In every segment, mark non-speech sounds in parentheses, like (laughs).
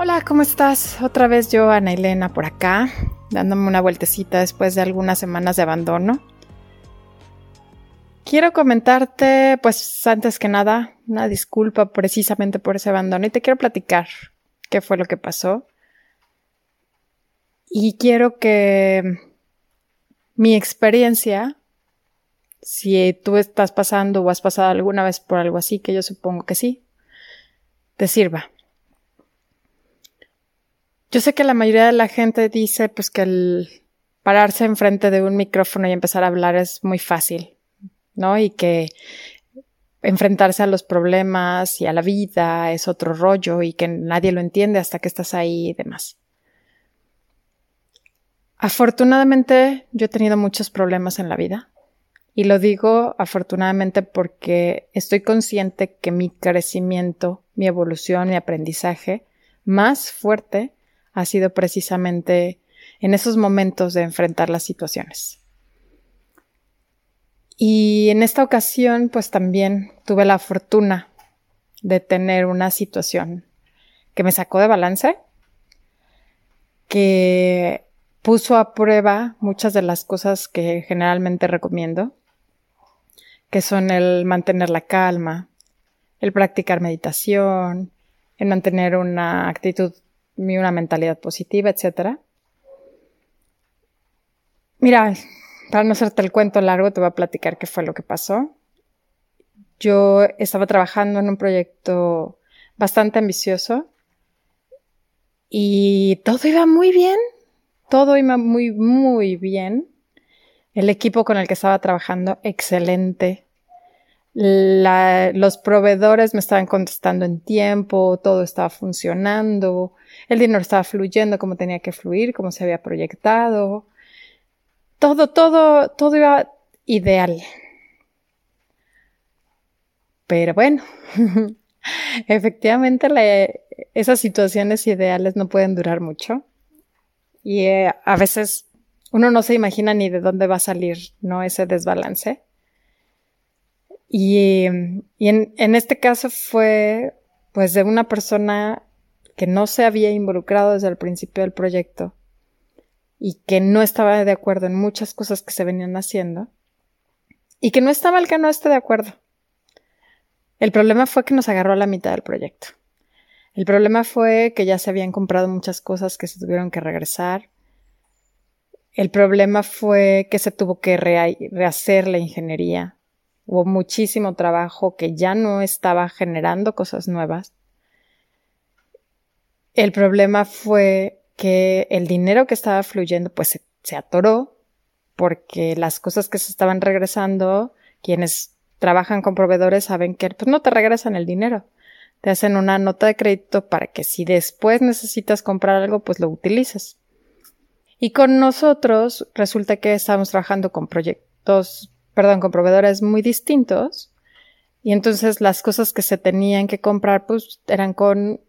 Hola, ¿cómo estás? Otra vez yo, Ana Elena, por acá, dándome una vueltecita después de algunas semanas de abandono. Quiero comentarte, pues antes que nada, una disculpa precisamente por ese abandono y te quiero platicar qué fue lo que pasó. Y quiero que mi experiencia, si tú estás pasando o has pasado alguna vez por algo así, que yo supongo que sí, te sirva. Yo sé que la mayoría de la gente dice pues que el pararse enfrente de un micrófono y empezar a hablar es muy fácil, ¿no? Y que enfrentarse a los problemas y a la vida es otro rollo y que nadie lo entiende hasta que estás ahí y demás. Afortunadamente yo he tenido muchos problemas en la vida y lo digo afortunadamente porque estoy consciente que mi crecimiento, mi evolución, mi aprendizaje más fuerte ha sido precisamente en esos momentos de enfrentar las situaciones. Y en esta ocasión, pues también tuve la fortuna de tener una situación que me sacó de balance, que puso a prueba muchas de las cosas que generalmente recomiendo, que son el mantener la calma, el practicar meditación, el mantener una actitud una mentalidad positiva, etc. Mira, para no hacerte el cuento largo, te voy a platicar qué fue lo que pasó. Yo estaba trabajando en un proyecto bastante ambicioso y todo iba muy bien, todo iba muy, muy bien. El equipo con el que estaba trabajando, excelente. Los proveedores me estaban contestando en tiempo, todo estaba funcionando, el dinero estaba fluyendo como tenía que fluir, como se había proyectado todo, todo, todo iba ideal. Pero bueno, (laughs) efectivamente esas situaciones ideales no pueden durar mucho. Y eh, a veces uno no se imagina ni de dónde va a salir, ¿no? Ese desbalance. Y, y en, este caso fue pues de una persona que no se había involucrado desde el principio del proyecto y que no estaba de acuerdo en muchas cosas que se venían haciendo y que no estaba mal que no esté de acuerdo. El problema fue que nos agarró a la mitad del proyecto. El problema fue que ya se habían comprado muchas cosas que se tuvieron que regresar. El problema fue que se tuvo que rehacer la ingeniería. Hubo muchísimo trabajo que ya no estaba generando cosas nuevas. El problema fue que el dinero que estaba fluyendo pues se, atoró porque las cosas que se estaban regresando, quienes trabajan con proveedores saben que pues no te regresan el dinero. Te hacen una nota de crédito para que si después necesitas comprar algo, pues lo utilices. Y con nosotros resulta que estábamos trabajando con proyectos, perdón, con proveedores muy distintos. Y entonces las cosas que se tenían que comprar, pues eran con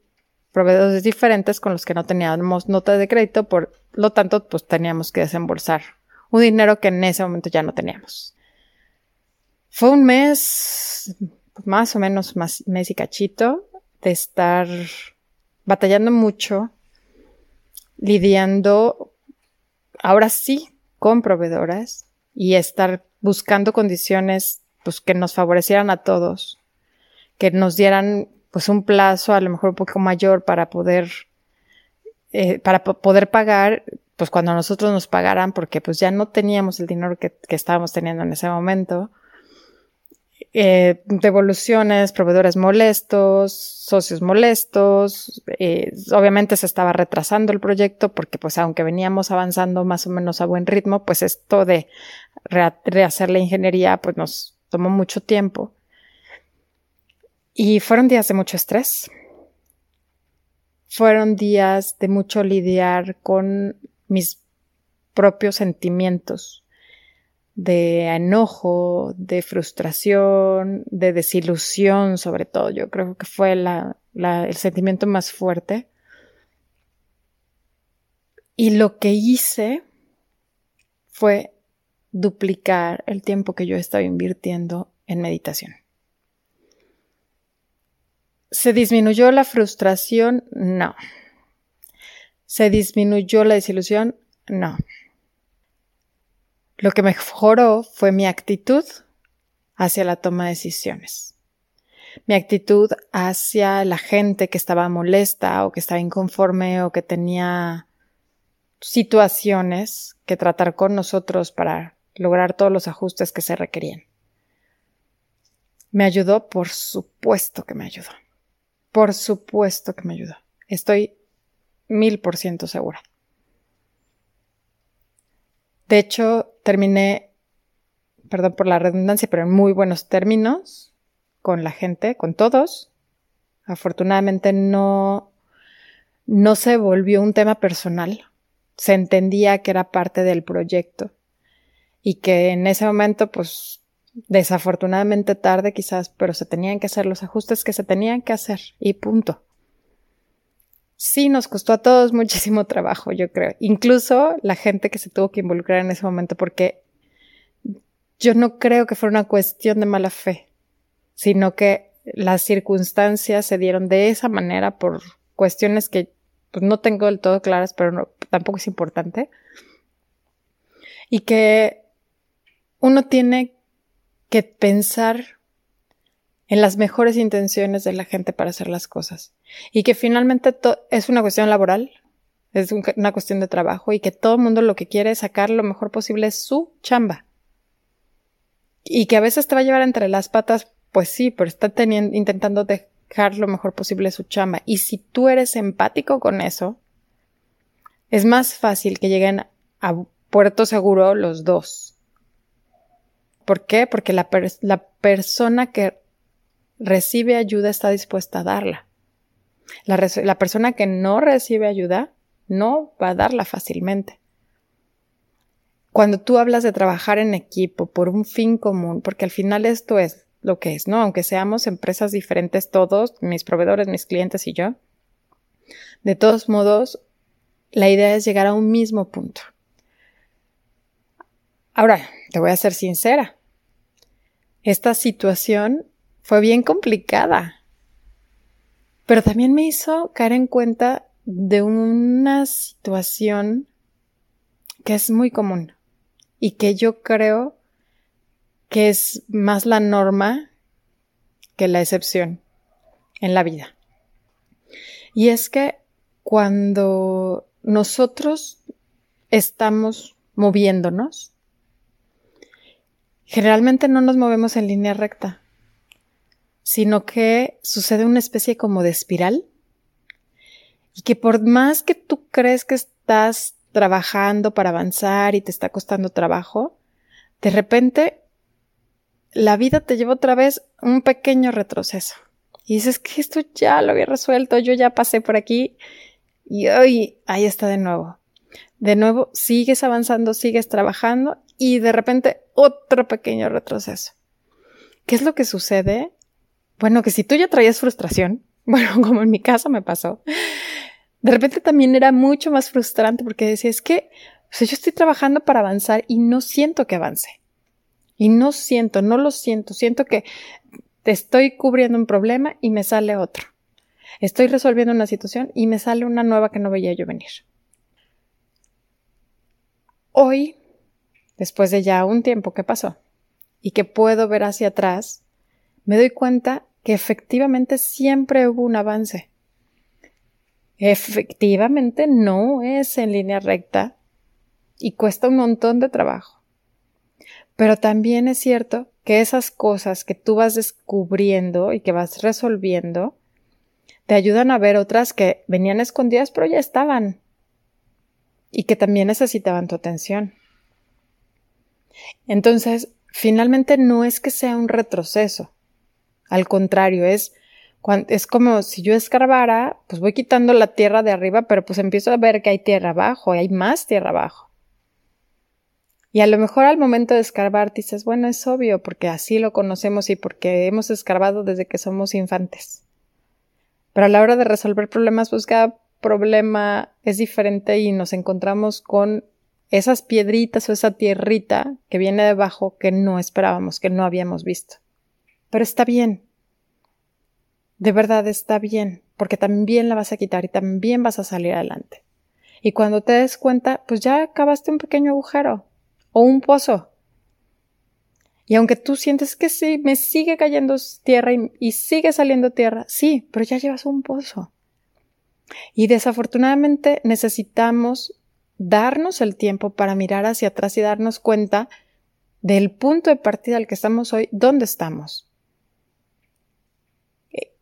proveedores diferentes con los que no teníamos nota de crédito, por lo tanto, pues teníamos que desembolsar un dinero que en ese momento ya no teníamos. Fue un mes, más o menos más mes y cachito, de estar batallando mucho, lidiando ahora sí con proveedoras y estar buscando condiciones pues que nos favorecieran a todos, que nos dieran pues un plazo a lo mejor un poco mayor para poder eh, para poder pagar, pues cuando nosotros nos pagaran, porque pues ya no teníamos el dinero que, que estábamos teniendo en ese momento. Eh, devoluciones, proveedores molestos, socios molestos. Eh, obviamente se estaba retrasando el proyecto porque pues aunque veníamos avanzando más o menos a buen ritmo, pues esto de rehacer la ingeniería pues nos tomó mucho tiempo. Y fueron días de mucho estrés. Fueron días de mucho lidiar con mis propios sentimientos de enojo, de frustración, de desilusión sobre todo. Yo creo que fue el sentimiento más fuerte. Y lo que hice fue duplicar el tiempo que yo estaba invirtiendo en meditación. ¿Se disminuyó la frustración? No. ¿Se disminuyó la desilusión? No. Lo que mejoró fue mi actitud hacia la toma de decisiones. Mi actitud hacia la gente que estaba molesta o que estaba inconforme o que tenía situaciones que tratar con nosotros para lograr todos los ajustes que se requerían. ¿Me ayudó? Por supuesto que me ayudó. Por supuesto que me ayudó. Estoy mil por ciento segura. De hecho, terminé, perdón por la redundancia, pero en muy buenos términos con la gente, con todos. Afortunadamente no, no se volvió un tema personal. Se entendía que era parte del proyecto y que en ese momento, pues, desafortunadamente tarde quizás, pero se tenían que hacer los ajustes que se tenían que hacer y punto sí nos costó a todos (laughs) muchísimo trabajo, yo creo. Incluso la gente que se tuvo que involucrar en ese momento, porque yo no creo que fuera una cuestión de mala fe, sino que las circunstancias se dieron de esa manera por cuestiones que pues, no tengo del todo claras, pero tampoco es importante. Y que uno tiene que pensar en las mejores intenciones de la gente para hacer las cosas. Y que finalmente es una cuestión laboral, es una cuestión de trabajo y que todo el mundo lo que quiere es sacar lo mejor posible es su chamba. Y que a veces te va a llevar entre las patas, pues sí, pero está teniendo, intentando dejar lo mejor posible su chamba. Y si tú eres empático con eso, es más fácil que lleguen a puerto seguro los dos. ¿Por qué? Porque la, la persona que recibe ayuda está dispuesta a darla. La, persona que no recibe ayuda no va a darla fácilmente. Cuando tú hablas de trabajar en equipo por un fin común, porque al final esto es lo que es, ¿no? Aunque seamos empresas diferentes todos, mis proveedores, mis clientes y yo, de todos modos, la idea es llegar a un mismo punto. Ahora, te voy a ser sincera. Esta situación fue bien complicada. Pero también me hizo caer en cuenta de una situación que es muy común y que yo creo que es más la norma que la excepción en la vida. Y es que cuando nosotros estamos moviéndonos, generalmente no nos movemos en línea recta sino que sucede una especie como de espiral y que por más que tú crees que estás trabajando para avanzar y te está costando trabajo, de repente la vida te lleva otra vez un pequeño retroceso. Y dices que esto ya lo había resuelto, yo ya pasé por aquí y hoy ahí está de nuevo. De nuevo sigues avanzando, sigues trabajando y de repente otro pequeño retroceso. ¿Qué es lo que sucede? Bueno, que si tú ya traías frustración, (laughs) bueno, como en mi caso me pasó, de repente también era mucho más frustrante porque decía, es que yo estoy trabajando para avanzar y no siento que avance. Y no siento, no lo siento, siento que te estoy cubriendo un problema y me sale otro. Estoy resolviendo una situación y me sale una nueva que no veía yo venir. Hoy, después de ya un tiempo que pasó y que puedo ver hacia atrás, me doy cuenta que efectivamente siempre hubo un avance. Efectivamente no es en línea recta y cuesta un montón de trabajo. Pero también es cierto que esas cosas que tú vas descubriendo y que vas resolviendo te ayudan a ver otras que venían escondidas pero ya estaban y que también necesitaban tu atención. Entonces, finalmente no es que sea un retroceso. Al contrario, es es como si yo escarbara, pues voy quitando la tierra de arriba, pero pues empiezo a ver que hay tierra abajo, hay más tierra abajo. Y a lo mejor al momento de escarbar dices, bueno, es obvio, porque así lo conocemos y porque hemos escarbado desde que somos infantes. Pero a la hora de resolver problemas, pues cada problema es diferente y nos encontramos con esas piedritas o esa tierrita que viene debajo que no esperábamos, que no habíamos visto. Pero está bien, de verdad está bien, porque también la vas a quitar y también vas a salir adelante. Y cuando te des cuenta, pues ya acabaste un pequeño agujero o un pozo. Y aunque tú sientes que sí, me sigue cayendo tierra y, sigue saliendo tierra, sí, pero ya llevas un pozo. Y desafortunadamente necesitamos darnos el tiempo para mirar hacia atrás y darnos cuenta del punto de partida al que estamos hoy, dónde estamos.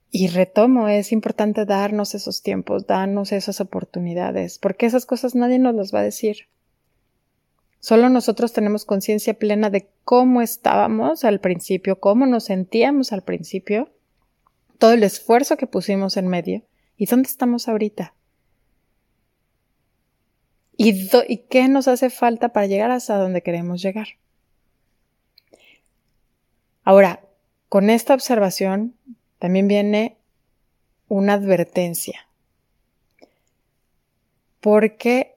Y retomo, es importante darnos esos tiempos, darnos esas oportunidades, porque esas cosas nadie nos las va a decir. Solo nosotros tenemos conciencia plena de cómo estábamos al principio, cómo nos sentíamos al principio, todo el esfuerzo que pusimos en medio y dónde estamos ahorita. ¿Y, y qué nos hace falta para llegar hasta donde queremos llegar? Ahora, con esta observación también viene una advertencia. Porque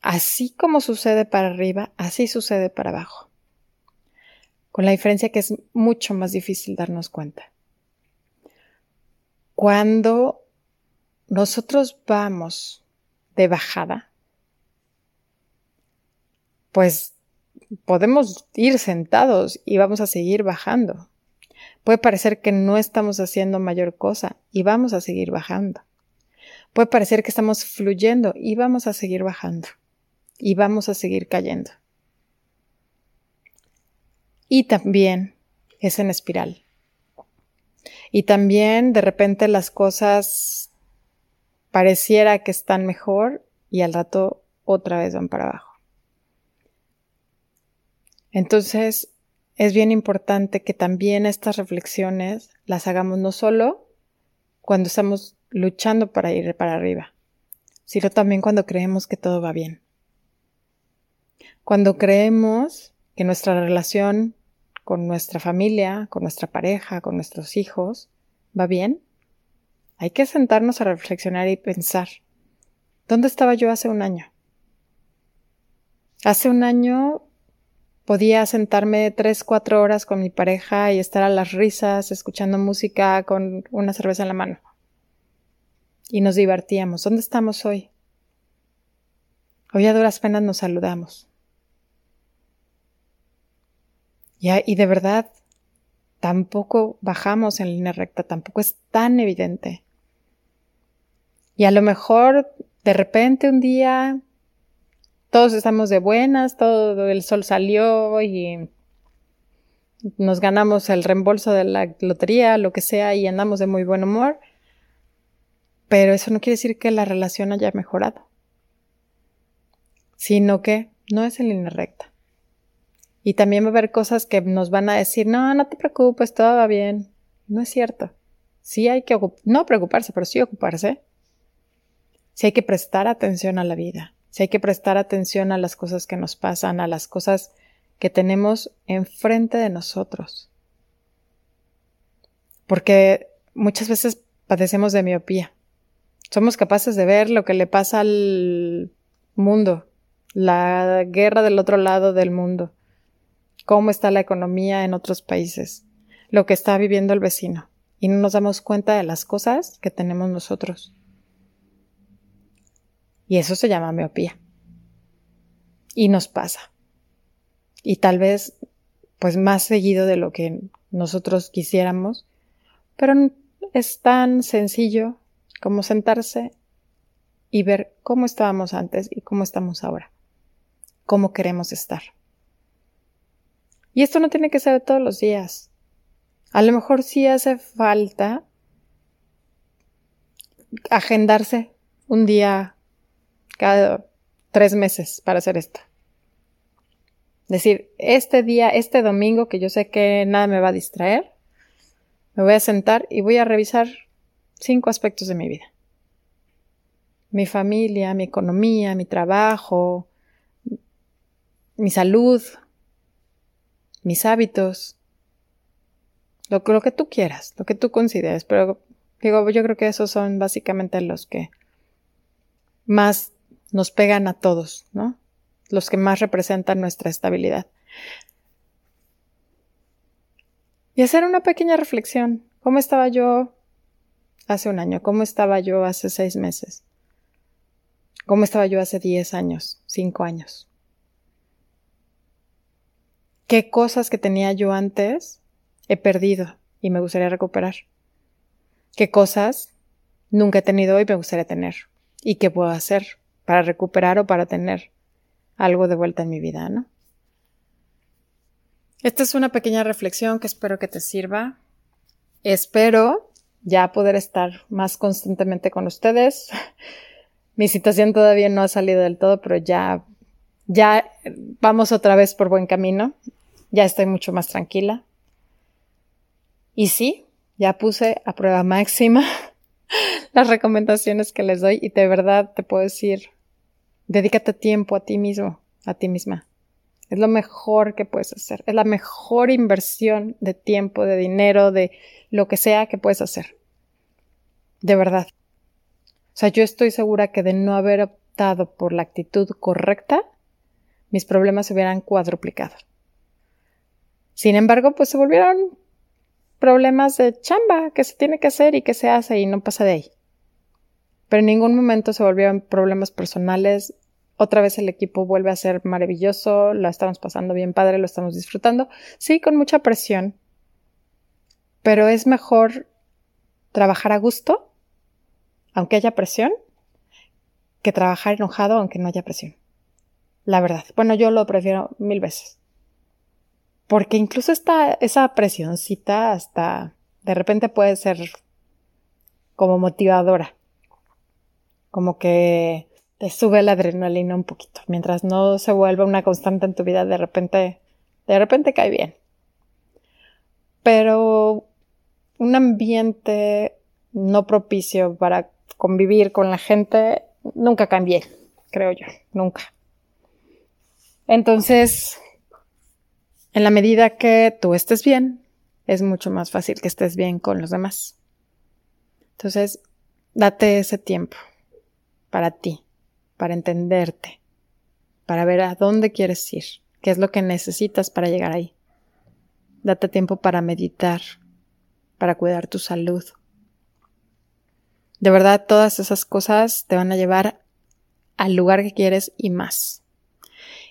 así como sucede para arriba, así sucede para abajo. Con la diferencia que es mucho más difícil darnos cuenta. Cuando nosotros vamos de bajada, pues podemos ir sentados y vamos a seguir bajando. Puede parecer que no estamos haciendo mayor cosa y vamos a seguir bajando. Puede parecer que estamos fluyendo y vamos a seguir bajando. Y vamos a seguir cayendo. Y también es en espiral. Y también de repente las cosas pareciera que están mejor y al rato otra vez van para abajo. Entonces, es bien importante que también estas reflexiones las hagamos no solo cuando estamos luchando para ir para arriba, sino también cuando creemos que todo va bien. Cuando creemos que nuestra relación con nuestra familia, con nuestra pareja, con nuestros hijos, va bien, hay que sentarnos a reflexionar y pensar, ¿dónde estaba yo hace un año? Hace un año podía sentarme tres, cuatro horas con mi pareja y estar a las risas, escuchando música con una cerveza en la mano. Y nos divertíamos. ¿Dónde estamos hoy? Hoy a duras penas nos saludamos. y de verdad, tampoco bajamos en línea recta, tampoco es tan evidente. Y a lo mejor de repente un día todos estamos de buenas, todo el sol salió y nos ganamos el reembolso de la lotería, lo que sea, y andamos de muy buen humor. Pero eso no quiere decir que la relación haya mejorado, sino que no es en línea recta. Y también va a haber cosas que nos van a decir, no, no te preocupes, todo va bien. No es cierto. Sí hay que, no preocuparse, pero sí ocuparse. Sí hay que prestar atención a la vida si hay que prestar atención a las cosas que nos pasan, a las cosas que tenemos enfrente de nosotros. Porque muchas veces padecemos de miopía. Somos capaces de ver lo que le pasa al mundo, la guerra del otro lado del mundo, cómo está la economía en otros países, lo que está viviendo el vecino, y no nos damos cuenta de las cosas que tenemos nosotros. Y eso se llama miopía. Y nos pasa. Y tal vez, pues más seguido de lo que nosotros quisiéramos, pero es tan sencillo como sentarse y ver cómo estábamos antes y cómo estamos ahora, cómo queremos estar. Y esto no tiene que ser todos los días. A lo mejor sí hace falta agendarse un día cada tres meses para hacer esto. Decir, este día, este domingo, que yo sé que nada me va a distraer, me voy a sentar y voy a revisar cinco aspectos de mi vida. Mi familia, mi economía, mi trabajo, mi salud, mis hábitos, lo, que tú quieras, lo que tú consideres, pero digo, yo creo que esos son básicamente los que más nos pegan a todos, ¿no? Los que más representan nuestra estabilidad. Y hacer una pequeña reflexión. ¿Cómo estaba yo hace un año? ¿Cómo estaba yo hace seis meses? ¿Cómo estaba yo hace diez años, cinco años? ¿Qué cosas que tenía yo antes he perdido y me gustaría recuperar? ¿Qué cosas nunca he tenido y me gustaría tener? ¿Y qué puedo hacer para recuperar o para tener algo de vuelta en mi vida, no? Esta es una pequeña reflexión que espero que te sirva. Espero ya poder estar más constantemente con ustedes. (laughs) Mi situación todavía no ha salido del todo, pero ya, ya vamos otra vez por buen camino. Ya estoy mucho más tranquila. Y sí, ya puse a prueba máxima (laughs) las recomendaciones que les doy y de verdad te puedo decir, dedícate tiempo a ti mismo, a ti misma. Es lo mejor que puedes hacer. Es la mejor inversión de tiempo, de dinero, de lo que sea que puedes hacer. De verdad. O sea, yo estoy segura que de no haber optado por la actitud correcta, mis problemas se hubieran cuadruplicado. Sin embargo, pues se volvieron problemas de chamba que se tiene que hacer y que se hace y no pasa de ahí. Pero en ningún momento se volvieron problemas personales otra vez el equipo vuelve a ser maravilloso, lo estamos pasando bien padre, lo estamos disfrutando. Sí, con mucha presión, pero es mejor trabajar a gusto, aunque haya presión, que trabajar enojado aunque no haya presión. La verdad. Bueno, yo lo prefiero mil veces. Porque incluso esta, esa presioncita hasta de repente puede ser como motivadora. Como que te sube la adrenalina un poquito. Mientras no se vuelva una constante en tu vida, de repente, de repente cae bien. Pero un ambiente no propicio para convivir con la gente nunca cambié, creo yo, nunca. Entonces, en la medida que tú estés bien, es mucho más fácil que estés bien con los demás. Entonces, date ese tiempo para ti para entenderte, para ver a dónde quieres ir, qué es lo que necesitas para llegar ahí. Date tiempo para meditar, para cuidar tu salud. De verdad, todas esas cosas te van a llevar al lugar que quieres y más.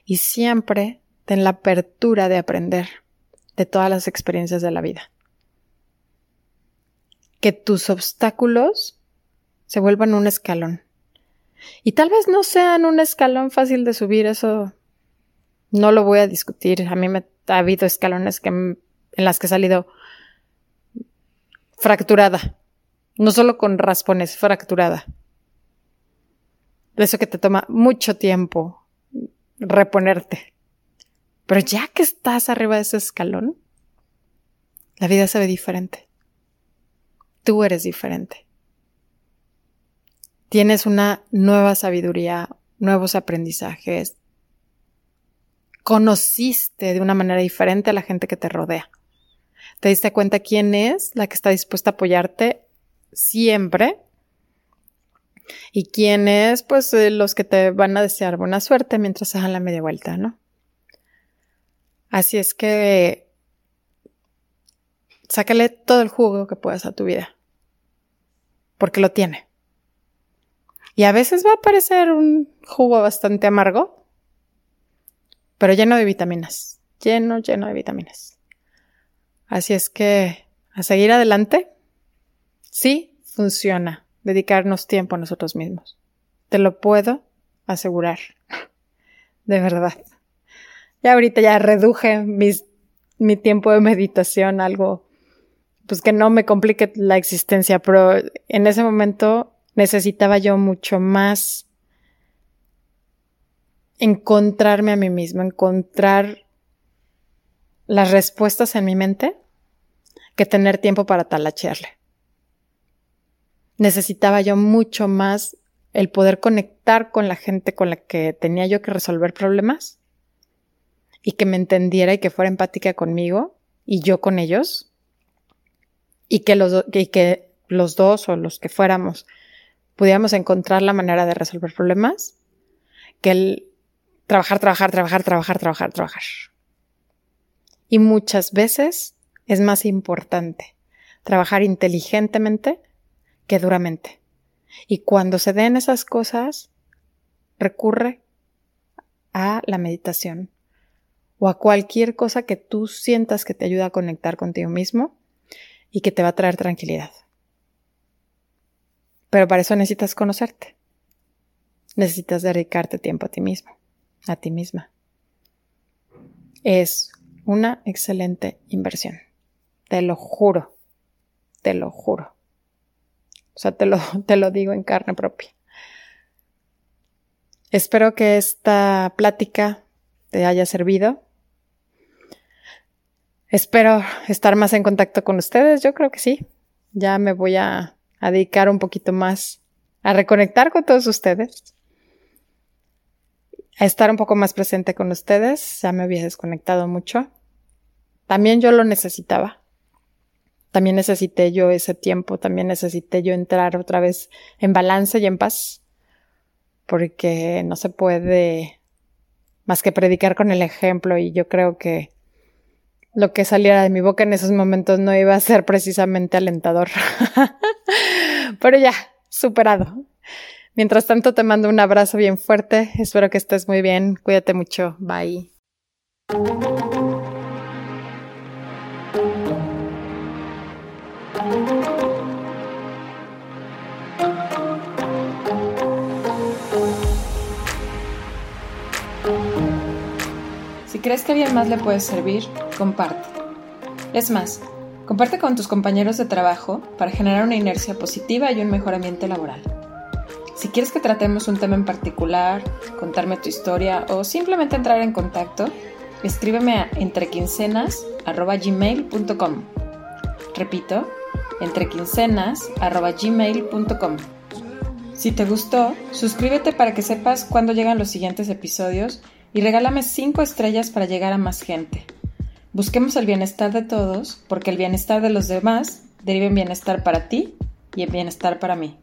Y siempre ten la apertura de aprender de todas las experiencias de la vida. Que tus obstáculos se vuelvan un escalón y tal vez no sean un escalón fácil de subir, eso no lo voy a discutir. A mí me ha habido escalones que, en las que he salido fracturada. No solo con raspones, fracturada. De eso que te toma mucho tiempo reponerte. Pero ya que estás arriba de ese escalón, la vida se ve diferente. Tú eres diferente tienes una nueva sabiduría, nuevos aprendizajes, conociste de una manera diferente a la gente que te rodea. Te diste cuenta quién es la que está dispuesta a apoyarte siempre y quién es, pues, eh, los que te van a desear buena suerte mientras dan la media vuelta, ¿no? Así es que sácale todo el jugo que puedas a tu vida, porque lo tiene. Y a veces va a parecer un jugo bastante amargo, pero lleno de vitaminas. Lleno, lleno de vitaminas. Así es que a seguir adelante. Sí, funciona. dedicarnos tiempo a nosotros mismos. Te lo puedo asegurar. (laughs) De verdad. Y ahorita ya reduje mi tiempo de meditación, algo pues que no me complique la existencia, pero en ese momento necesitaba yo mucho más encontrarme a mí mismo, encontrar las respuestas en mi mente que tener tiempo para talachearle. Necesitaba yo mucho más el poder conectar con la gente con la que tenía yo que resolver problemas y que me entendiera y que fuera empática conmigo y yo con ellos y que los, y que los dos o los que fuéramos pudiéramos encontrar la manera de resolver problemas que el trabajar, trabajar, trabajar, trabajar, trabajar, trabajar. Y muchas veces es más importante trabajar inteligentemente que duramente. Y cuando se den esas cosas, recurre a la meditación o a cualquier cosa que tú sientas que te ayuda a conectar contigo mismo y que te va a traer tranquilidad. Pero para eso necesitas conocerte. Necesitas dedicarte tiempo a ti mismo, a ti misma. Es una excelente inversión. Te lo juro. Te lo juro. O sea, te lo, (laughs) te lo digo en carne propia. Espero que esta plática te haya servido. Espero estar más en contacto con ustedes. Yo creo que sí. Ya me voy a, a dedicar un poquito más a reconectar con todos ustedes. A estar un poco más presente con ustedes. Ya me había desconectado mucho. También yo lo necesitaba. También necesité yo ese tiempo, también necesité yo entrar otra vez en balance y en paz, porque no se puede más que predicar con el ejemplo y yo creo que lo que saliera de mi boca en esos momentos no iba a ser precisamente alentador. (laughs) Pero ya, superado. Mientras tanto, te mando un abrazo bien fuerte. Espero que estés muy bien. Cuídate mucho. Bye. crees que a alguien más le puede servir, comparte. Es más, comparte con tus compañeros de trabajo para generar una inercia positiva y un mejor ambiente laboral. Si quieres que tratemos un tema en particular, contarme tu historia o simplemente entrar en contacto, escríbeme a entrequincenas.gmail.com. Repito, entrequincenas.gmail.com. Si te gustó, suscríbete para que sepas cuándo llegan los siguientes episodios y regálame 5 estrellas para llegar a más gente. Busquemos el bienestar de todos, porque el bienestar de los demás deriva en bienestar para ti y en bienestar para mí.